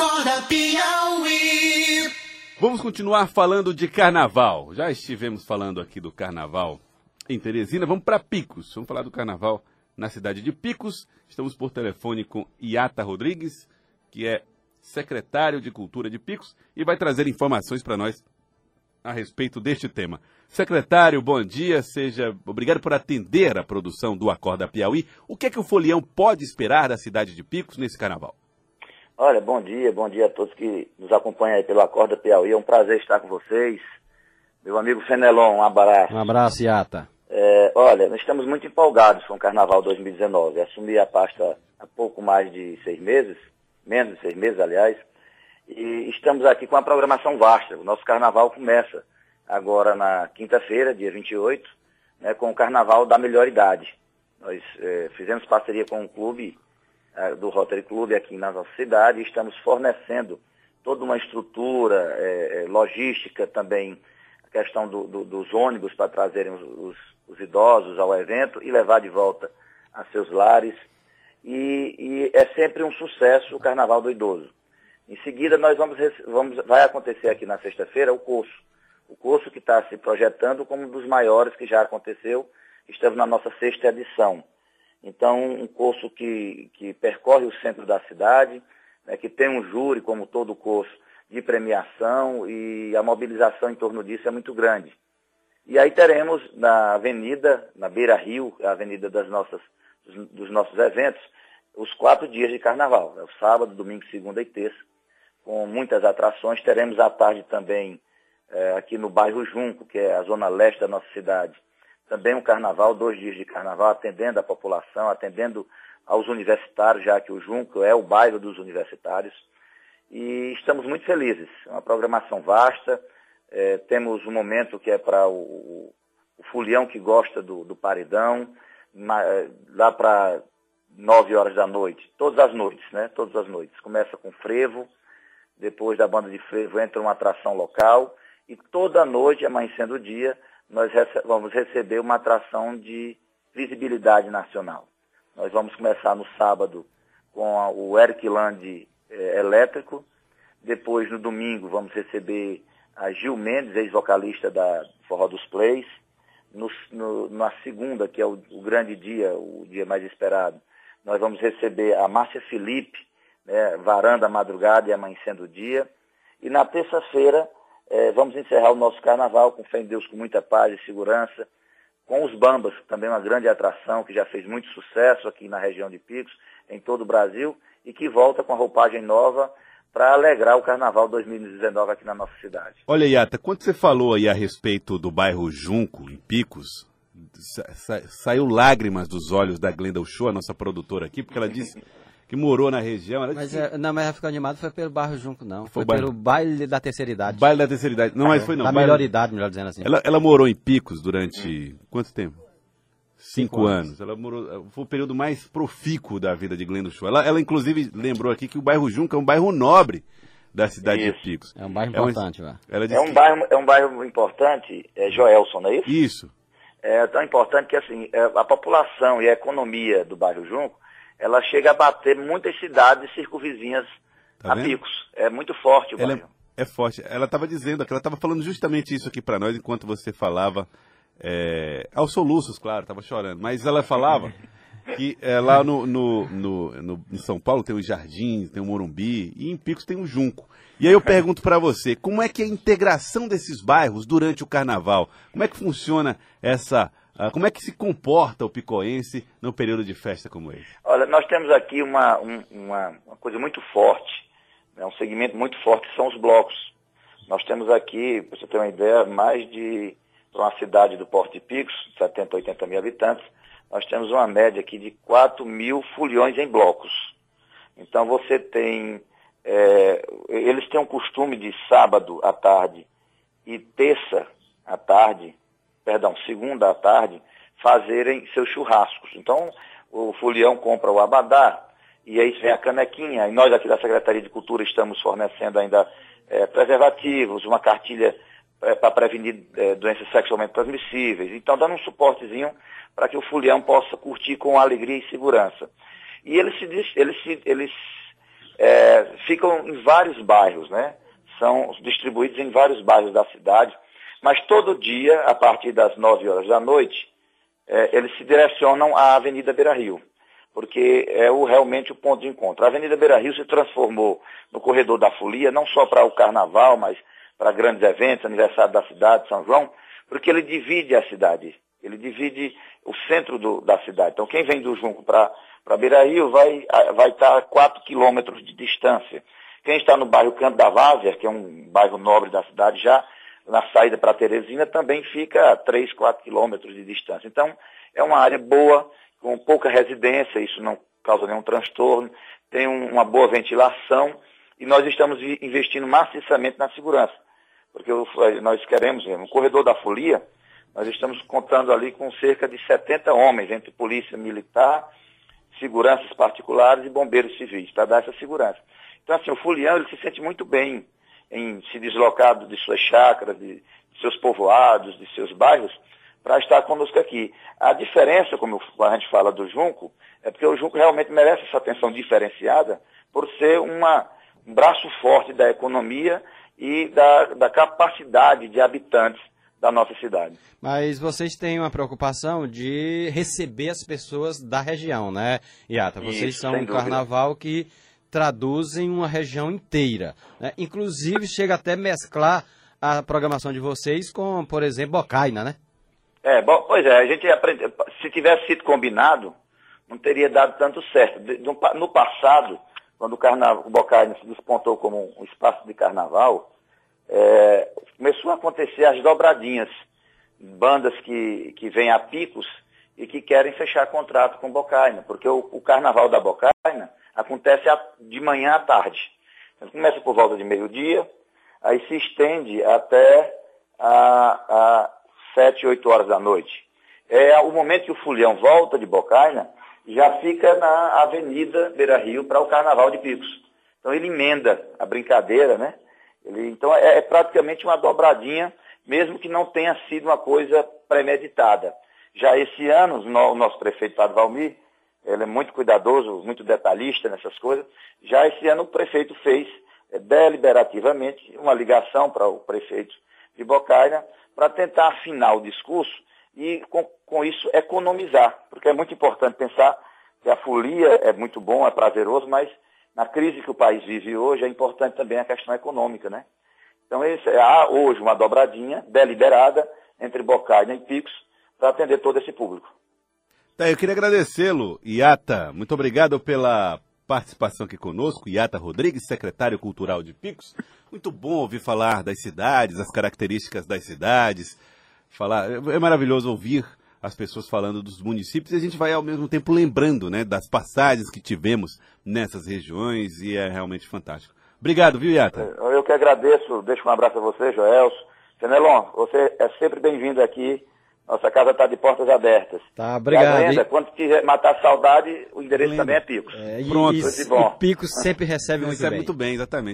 Acorda Piauí. Vamos continuar falando de carnaval. Já estivemos falando aqui do carnaval em Teresina. Vamos para Picos. Vamos falar do carnaval na cidade de Picos. Estamos por telefone com Iata Rodrigues, que é secretário de Cultura de Picos e vai trazer informações para nós a respeito deste tema. Secretário, bom dia, seja obrigado por atender a produção do Acorda Piauí. O que é que o Folião pode esperar da cidade de Picos nesse carnaval? Olha, bom dia, bom dia a todos que nos acompanham aí pelo Acorda Piauí. É um prazer estar com vocês. Meu amigo Fenelon, um abraço. Um abraço, Iata. É, olha, nós estamos muito empolgados com o Carnaval 2019. Assumi a pasta há pouco mais de seis meses, menos de seis meses, aliás, e estamos aqui com a programação vasta. O nosso Carnaval começa agora na quinta-feira, dia 28, né, com o Carnaval da Melhor Idade. Nós é, fizemos parceria com o clube do Rotary Club aqui na nossa cidade estamos fornecendo toda uma estrutura é, é logística também, a questão do, do, dos ônibus para trazerem os, os, os, idosos ao evento e levar de volta a seus lares. E, e, é sempre um sucesso o Carnaval do Idoso. Em seguida, nós vamos, vamos vai acontecer aqui na sexta-feira o curso. O curso que está se projetando como um dos maiores que já aconteceu. Estamos na nossa sexta edição. Então, um curso que, que percorre o centro da cidade, né, que tem um júri, como todo curso, de premiação e a mobilização em torno disso é muito grande. E aí teremos na avenida, na Beira Rio, a avenida das nossas, dos, nossos eventos, os quatro dias de carnaval. É o sábado, domingo, segunda e terça, com muitas atrações. Teremos à tarde também é, aqui no bairro Junco, que é a zona leste da nossa cidade, também um carnaval, dois dias de carnaval, atendendo a população, atendendo aos universitários, já que o Junco é o bairro dos universitários. E estamos muito felizes. É uma programação vasta. É, temos um momento que é para o, o fulião que gosta do, do paredão, é, lá para nove horas da noite, todas as noites, né? Todas as noites. Começa com frevo, depois da banda de frevo entra uma atração local e toda noite, amanhecendo o dia, nós rece vamos receber uma atração de visibilidade nacional. Nós vamos começar no sábado com a, o Eric Land é, elétrico, depois no domingo vamos receber a Gil Mendes, ex-vocalista da Forró dos Plays, no, no, na segunda, que é o, o, grande dia, o dia mais esperado, nós vamos receber a Márcia Felipe, né, varanda madrugada e amanhecendo o dia, e na terça-feira é, vamos encerrar o nosso carnaval com fé em Deus, com muita paz e segurança, com os Bambas, também uma grande atração que já fez muito sucesso aqui na região de Picos, em todo o Brasil, e que volta com a roupagem nova para alegrar o Carnaval 2019 aqui na nossa cidade. Olha, Iata, quando você falou aí a respeito do bairro Junco, em Picos, sa saiu lágrimas dos olhos da Glenda Uchoa, a nossa produtora aqui, porque ela disse que morou na região. Ela mas, disse... é, não, mas ela ficou animada foi pelo bairro Junco, não. Foi, foi bairro... pelo baile da terceira idade. Baile da terceira idade. Não, mas foi não. Da baile... melhor idade, melhor dizendo assim. Ela, ela morou em Picos durante quanto tempo? Cinco, Cinco anos. anos. Ela morou, foi o período mais profícuo da vida de Glenda Show. Ela, ela, inclusive, lembrou aqui que o bairro Junco é um bairro nobre da cidade isso. de Picos. É um bairro importante, é, é um bairro, é um bairro importante, é Joelson, não é isso? Isso. É tão importante que assim, é, a população e a economia do bairro Junco ela chega a bater muitas cidades circunvizinhas tá a picos. É muito forte o ela bairro. É, é forte. Ela estava dizendo, ela estava falando justamente isso aqui para nós enquanto você falava, é, aos soluços, claro, estava chorando, mas ela falava que é, lá no, no, no, no, em São Paulo tem os jardins, tem o Morumbi e em Picos tem o Junco. E aí eu pergunto para você, como é que é a integração desses bairros durante o carnaval? Como é que funciona essa como é que se comporta o picoense no período de festa como esse? Olha, nós temos aqui uma, um, uma, uma, coisa muito forte, né, um segmento muito forte, que são os blocos. Nós temos aqui, para você ter uma ideia, mais de, uma cidade do Porto de Picos, 70, 80 mil habitantes, nós temos uma média aqui de 4 mil fulhões em blocos. Então você tem, é, eles têm um costume de sábado à tarde e terça à tarde perdão, segunda à tarde, fazerem seus churrascos. Então, o folião compra o abadá, e aí vem a canequinha, e nós aqui da Secretaria de Cultura estamos fornecendo ainda é, preservativos, uma cartilha é, para prevenir é, doenças sexualmente transmissíveis. Então, dando um suportezinho para que o folião possa curtir com alegria e segurança. E eles se, eles se, eles, é, ficam em vários bairros, né? São distribuídos em vários bairros da cidade, mas todo dia, a partir das 9 horas da noite, é, eles se direcionam à Avenida Beira Rio, porque é o, realmente o ponto de encontro. A Avenida Beira Rio se transformou no corredor da folia, não só para o carnaval, mas para grandes eventos, aniversário da cidade, São João, porque ele divide a cidade, ele divide o centro do, da cidade. Então, quem vem do Junco para Beira Rio vai, vai estar a 4 quilômetros de distância. Quem está no bairro Canto da Várzea, que é um bairro nobre da cidade já, na saída para Teresina, também fica a 3, 4 quilômetros de distância. Então, é uma área boa, com pouca residência, isso não causa nenhum transtorno, tem um, uma boa ventilação e nós estamos investindo maciçamente na segurança. Porque nós queremos, no corredor da folia, nós estamos contando ali com cerca de 70 homens, entre polícia militar, seguranças particulares e bombeiros civis, para dar essa segurança. Então, assim, o folião ele se sente muito bem em se deslocar de suas chácaras, de, de seus povoados, de seus bairros, para estar conosco aqui. A diferença, como a gente fala do Junco, é porque o Junco realmente merece essa atenção diferenciada por ser uma, um braço forte da economia e da, da capacidade de habitantes da nossa cidade. Mas vocês têm uma preocupação de receber as pessoas da região, né, Iata? Vocês Isso, são um carnaval que traduzem uma região inteira. Né? Inclusive, chega até mesclar a programação de vocês com, por exemplo, Bocaina, né? É, bom, pois é, a gente aprende, se tivesse sido combinado, não teria dado tanto certo. No, passado, quando o, carnaval, o Bocaina se despontou como um espaço de carnaval, é, começou a acontecer as dobradinhas, bandas que, que vêm a picos e que querem fechar contrato com Bocaina, porque o, o carnaval da Bocaina acontece de manhã à tarde. Então, começa por volta de meio-dia, aí se estende até a 7, 8 horas da noite. É o momento que o Fulião volta de Bocaina, já fica na Avenida Beira Rio para o Carnaval de Picos. Então ele emenda a brincadeira, né? Ele, então é, é, praticamente uma dobradinha, mesmo que não tenha sido uma coisa premeditada. Já esse ano, o nosso prefeito Padre Valmir, ele é muito cuidadoso, muito detalhista nessas coisas. Já esse ano o prefeito fez é, deliberativamente uma ligação para o prefeito de Bocaina para tentar afinar o discurso e com, com isso economizar, porque é muito importante pensar que a folia é muito bom, é prazeroso, mas na crise que o país vive hoje, é importante também a questão econômica, né? Então, esse, há hoje uma dobradinha deliberada entre Bocaina e Picos para atender todo esse público. Tá, eu queria agradecê-lo, Iata. Muito obrigado pela participação aqui conosco, Iata Rodrigues, secretário cultural de Picos. Muito bom ouvir falar das cidades, as características das cidades. Falar, é maravilhoso ouvir as pessoas falando dos municípios e a gente vai ao mesmo tempo lembrando né, das passagens que tivemos nessas regiões e é realmente fantástico. Obrigado, viu, Iata? É, eu que agradeço, deixo um abraço a você, Joelso. Fenelon, você é sempre bem-vindo aqui. Nossa casa está de portas abertas. Tá, obrigado. Ainda, quando quiser matar saudade, o endereço também é Picos. É, e, Pronto. E, e Picos sempre recebe muito recebe bem. muito bem, exatamente.